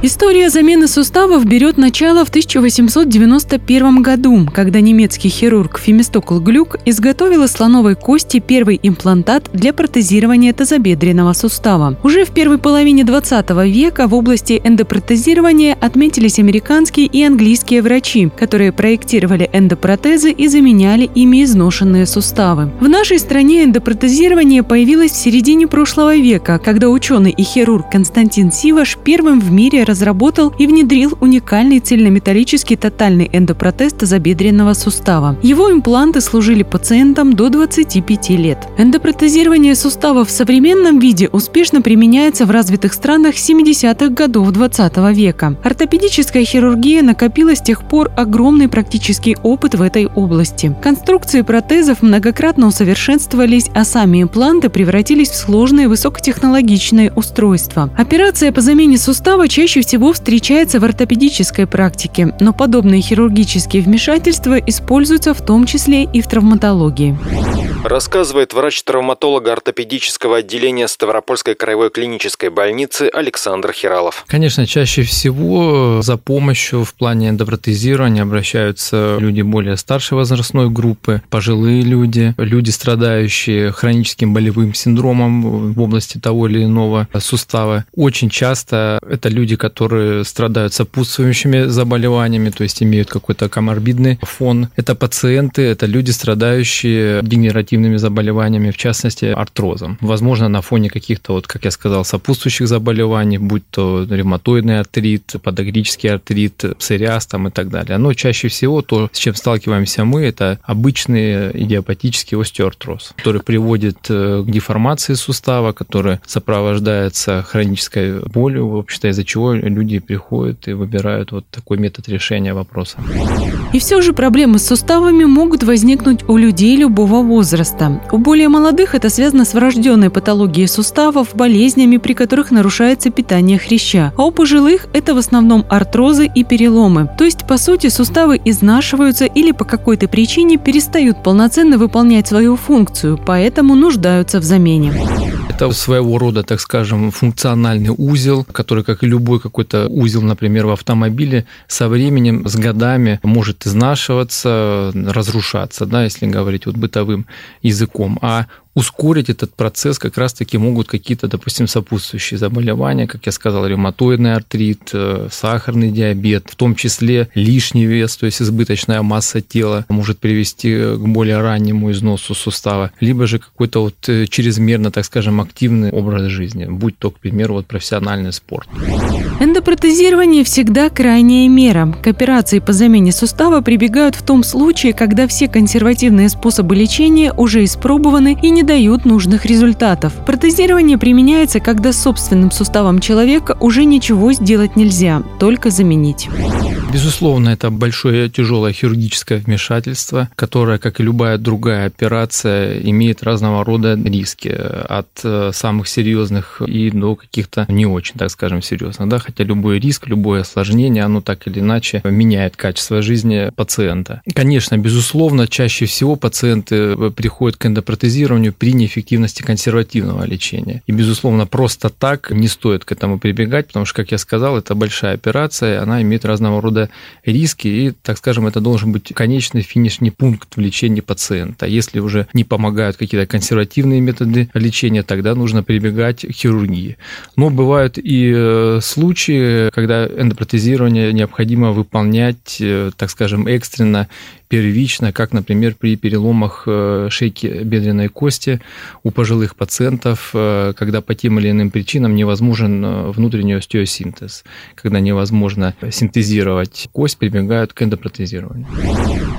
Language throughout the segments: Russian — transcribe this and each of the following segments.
История замены суставов берет начало в 1891 году, когда немецкий хирург Фемистокл Глюк изготовил из слоновой кости первый имплантат для протезирования тазобедренного сустава. Уже в первой половине 20 века в области эндопротезирования отметились американские и английские врачи, которые проектировали эндопротезы и заменяли ими изношенные суставы. В нашей стране эндопротезирование появилось в середине прошлого века, когда ученый и хирург Константин Сиваш первым в мире разработал и внедрил уникальный цельнометаллический тотальный эндопротез тазобедренного сустава. Его импланты служили пациентам до 25 лет. Эндопротезирование суставов в современном виде успешно применяется в развитых странах 70-х годов 20 века. Ортопедическая хирургия накопила с тех пор огромный практический опыт в этой области. Конструкции протезов многократно усовершенствовались, а сами импланты превратились в сложные высокотехнологичные устройства. Операция по замене сустава чаще чаще всего встречается в ортопедической практике, но подобные хирургические вмешательства используются в том числе и в травматологии. Рассказывает врач-травматолог ортопедического отделения Ставропольской краевой клинической больницы Александр Хиралов. Конечно, чаще всего за помощью в плане эндопротезирования обращаются люди более старшей возрастной группы, пожилые люди, люди, страдающие хроническим болевым синдромом в области того или иного сустава. Очень часто это люди, которые страдают сопутствующими заболеваниями, то есть имеют какой-то коморбидный фон. Это пациенты, это люди, страдающие дегенеративными заболеваниями, в частности, артрозом. Возможно, на фоне каких-то, вот, как я сказал, сопутствующих заболеваний, будь то ревматоидный артрит, подагрический артрит, псориаз там и так далее. Но чаще всего то, с чем сталкиваемся мы, это обычный идиопатический остеоартроз, который приводит э, к деформации сустава, который сопровождается хронической болью, в общем-то, из-за чего люди приходят и выбирают вот такой метод решения вопроса. И все же проблемы с суставами могут возникнуть у людей любого возраста. У более молодых это связано с врожденной патологией суставов, болезнями, при которых нарушается питание хряща. А у пожилых это в основном артрозы и переломы. То есть, по сути, суставы изнашиваются или по какой-то причине перестают полноценно выполнять свою функцию, поэтому нуждаются в замене. Это своего рода, так скажем, функциональный узел, который, как и любой какой-то узел, например, в автомобиле, со временем, с годами может изнашиваться, разрушаться, да, если говорить вот бытовым языком. А ускорить этот процесс как раз-таки могут какие-то, допустим, сопутствующие заболевания, как я сказал, ревматоидный артрит, э, сахарный диабет, в том числе лишний вес, то есть избыточная масса тела может привести к более раннему износу сустава, либо же какой-то вот э, чрезмерно, так скажем, активный образ жизни, будь то, к примеру, вот профессиональный спорт. Эндопротезирование всегда крайняя мера. К операции по замене сустава прибегают в том случае, когда все консервативные способы лечения уже испробованы и не дают нужных результатов. Протезирование применяется, когда собственным суставом человека уже ничего сделать нельзя, только заменить. Безусловно, это большое тяжелое хирургическое вмешательство, которое, как и любая другая операция, имеет разного рода риски от э, самых серьезных и до каких-то не очень, так скажем, серьезных. Да? Хотя любой риск, любое осложнение, оно так или иначе меняет качество жизни пациента. Конечно, безусловно, чаще всего пациенты приходят к эндопротезированию при неэффективности консервативного лечения. И, безусловно, просто так не стоит к этому прибегать, потому что, как я сказал, это большая операция, она имеет разного рода риски, и, так скажем, это должен быть конечный финишный пункт в лечении пациента. Если уже не помогают какие-то консервативные методы лечения, тогда нужно прибегать к хирургии. Но бывают и э, случаи, когда эндопротезирование необходимо выполнять, э, так скажем, экстренно первично, как, например, при переломах э, шейки бедренной кости у пожилых пациентов, э, когда по тем или иным причинам невозможен э, внутренний остеосинтез, когда невозможно синтезировать кость, прибегают к эндопротезированию.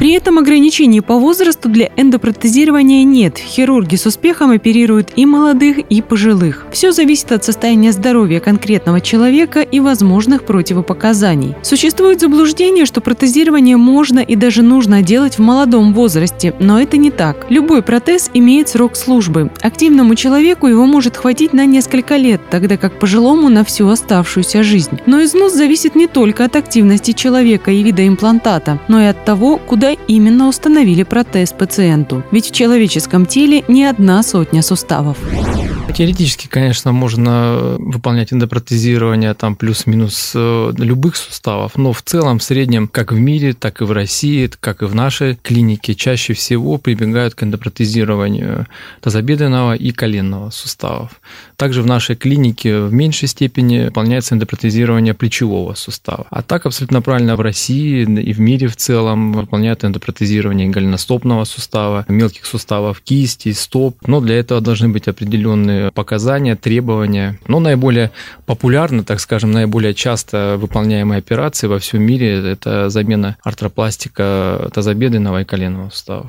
При этом ограничений по возрасту для эндопротезирования нет. Хирурги с успехом оперируют и молодых, и пожилых. Все зависит от состояния здоровья конкретного человека и возможных противопоказаний. Существует заблуждение, что протезирование можно и даже нужно делать в молодом возрасте, но это не так. Любой протез имеет срок службы. Активному человеку его может хватить на несколько лет, тогда как пожилому на всю оставшуюся жизнь. Но износ зависит не только от активности человека и вида имплантата, но и от того, куда именно установили протез пациенту. Ведь в человеческом теле не одна сотня суставов. Теоретически, конечно, можно выполнять эндопротезирование там плюс-минус э, любых суставов, но в целом, в среднем, как в мире, так и в России, как и в нашей клинике, чаще всего прибегают к эндопротезированию тазобедренного и коленного суставов. Также в нашей клинике в меньшей степени выполняется эндопротезирование плечевого сустава. А так абсолютно правильно в России и в мире в целом выполняют эндопротезирование голеностопного сустава, мелких суставов кисти, стоп. Но для этого должны быть определенные показания, требования. Но наиболее популярны, так скажем, наиболее часто выполняемые операции во всем мире – это замена артропластика тазобедренного и коленного суставов.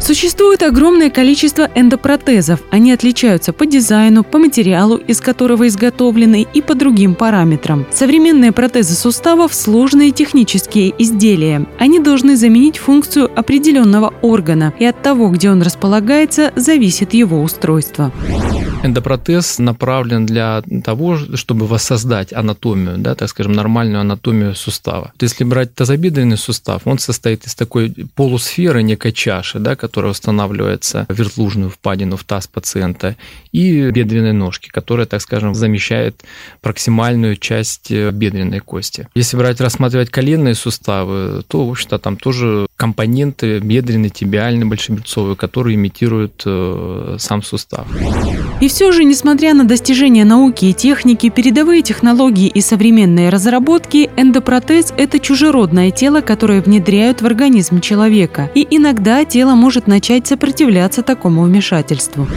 Существует огромное количество эндопротезов. Они отличаются по дизайну, по материалу, из которого изготовлены, и по другим параметрам. Современные протезы суставов – сложные технические изделия. Они должны заменить функцию определенного органа, и от того, где он располагается, зависит его устройство. Эндопротез направлен для того, чтобы воссоздать анатомию, да, так скажем, нормальную анатомию сустава. Если брать тазобедренный сустав, он состоит из такой полусферы, некой чаши, да, которая устанавливается в вертлужную впадину в таз пациента, и бедренной ножки, которая, так скажем, замещает проксимальную часть бедренной кости. Если брать, рассматривать коленные суставы, то, в общем-то, там тоже компоненты бедренный, тибиальный, большеберцовый, которые имитируют э, сам сустав. И все же, несмотря на достижения науки и техники, передовые технологии и современные разработки, эндопротез – это чужеродное тело, которое внедряют в организм человека. И иногда тело может начать сопротивляться такому вмешательству.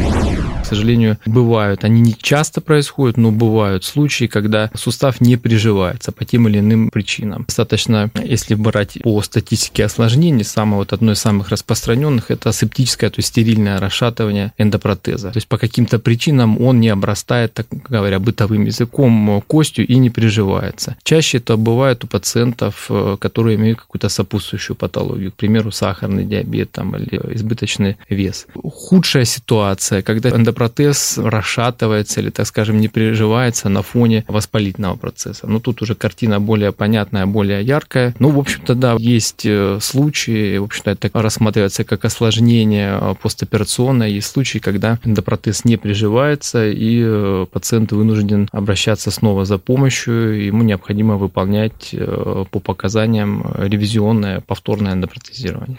К сожалению, бывают, они не часто происходят, но бывают случаи, когда сустав не приживается по тем или иным причинам. Достаточно, если брать по статистике осложнений, самое вот одно из самых распространенных – это септическое, то есть стерильное расшатывание эндопротеза. То есть по каким-то причинам он не обрастает, так говоря, бытовым языком, костью и не приживается. Чаще это бывает у пациентов, э, которые имеют какую-то сопутствующую патологию, к примеру, сахарный диабет там, или избыточный вес. Худшая ситуация, когда эндопротез протез расшатывается или, так скажем, не переживается на фоне воспалительного процесса. Ну, тут уже картина более понятная, более яркая. Ну, в общем-то, да, есть э, случаи, в общем-то, это рассматривается как осложнение э, постоперационное. Есть случаи, когда эндопротез не приживается, и э, пациент вынужден обращаться снова за помощью, ему необходимо выполнять по показаниям ревизионное повторное эндопротезирование.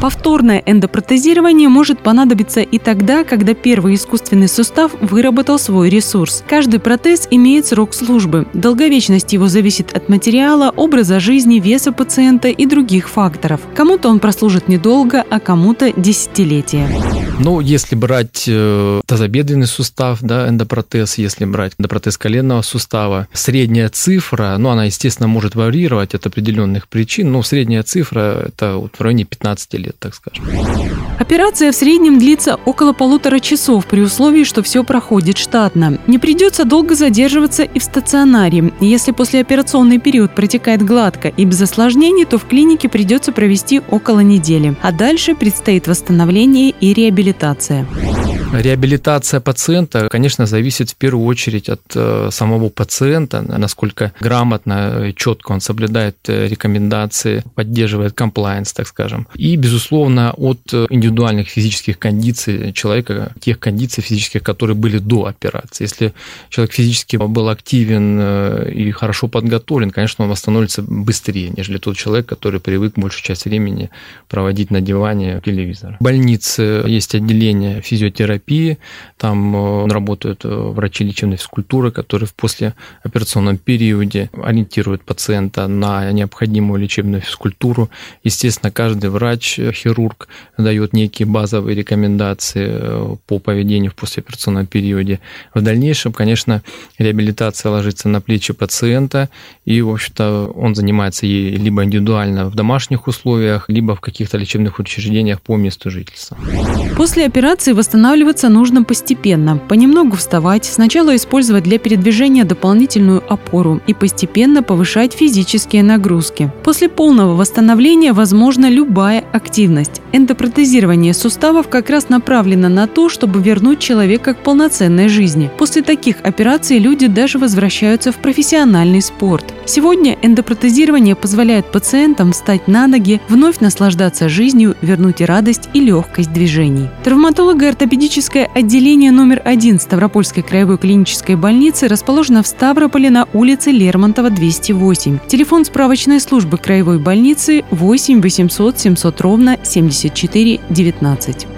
Повторное эндопротезирование может понадобиться и тогда, когда первый искусственный сустав выработал свой ресурс. Каждый протез имеет срок службы. Долговечность его зависит от материала, образа жизни, веса пациента и других факторов. Кому-то он прослужит недолго, а кому-то десятилетия. Ну, если брать э, тазобедренный сустав, да, эндопротез, если брать эндопротез коленного сустава, средняя цифра, ну, она, естественно, может варьировать от определенных причин, но средняя цифра – это вот в районе 15 лет, так скажем. Операция в среднем длится около полутора часов при условии, что все проходит штатно. Не придется долго задерживаться и в стационаре. Если послеоперационный период протекает гладко и без осложнений, то в клинике придется провести около недели. А дальше предстоит восстановление и реабилитация. Реабилитация пациента, конечно, зависит в первую очередь от э, самого пациента, насколько грамотно, четко он соблюдает э, рекомендации, поддерживает комплайенс, так скажем. И, безусловно, от индивидуальных физических кондиций человека, тех кондиций физических, которые были до операции. Если человек физически был активен э, и хорошо подготовлен, конечно, он восстановится быстрее, нежели тот человек, который привык большую часть времени проводить на диване телевизора. В больнице есть отделение физиотерапии, терапии, там работают врачи лечебной физкультуры, которые в послеоперационном периоде ориентируют пациента на необходимую лечебную физкультуру. Естественно, каждый врач, хирург дает некие базовые рекомендации по поведению в послеоперационном периоде. В дальнейшем, конечно, реабилитация ложится на плечи пациента, и, в общем-то, он занимается ей либо индивидуально в домашних условиях, либо в каких-то лечебных учреждениях по месту жительства. После операции восстанавливаться нужно постепенно. Понемногу вставать, сначала использовать для передвижения дополнительную опору и постепенно повышать физические нагрузки. После полного восстановления возможна любая активность. Эндопротезирование суставов как раз направлено на то, чтобы вернуть человека к полноценной жизни. После таких операций люди даже возвращаются в профессиональный спорт. Сегодня эндопротезирование позволяет пациентам встать на ноги, вновь наслаждаться жизнью, вернуть радость и легкость движений. Травматолого-ортопедическое отделение номер один Ставропольской краевой клинической больницы расположено в Ставрополе на улице Лермонтова, 208. Телефон справочной службы краевой больницы 8 800 700 ровно 74 19.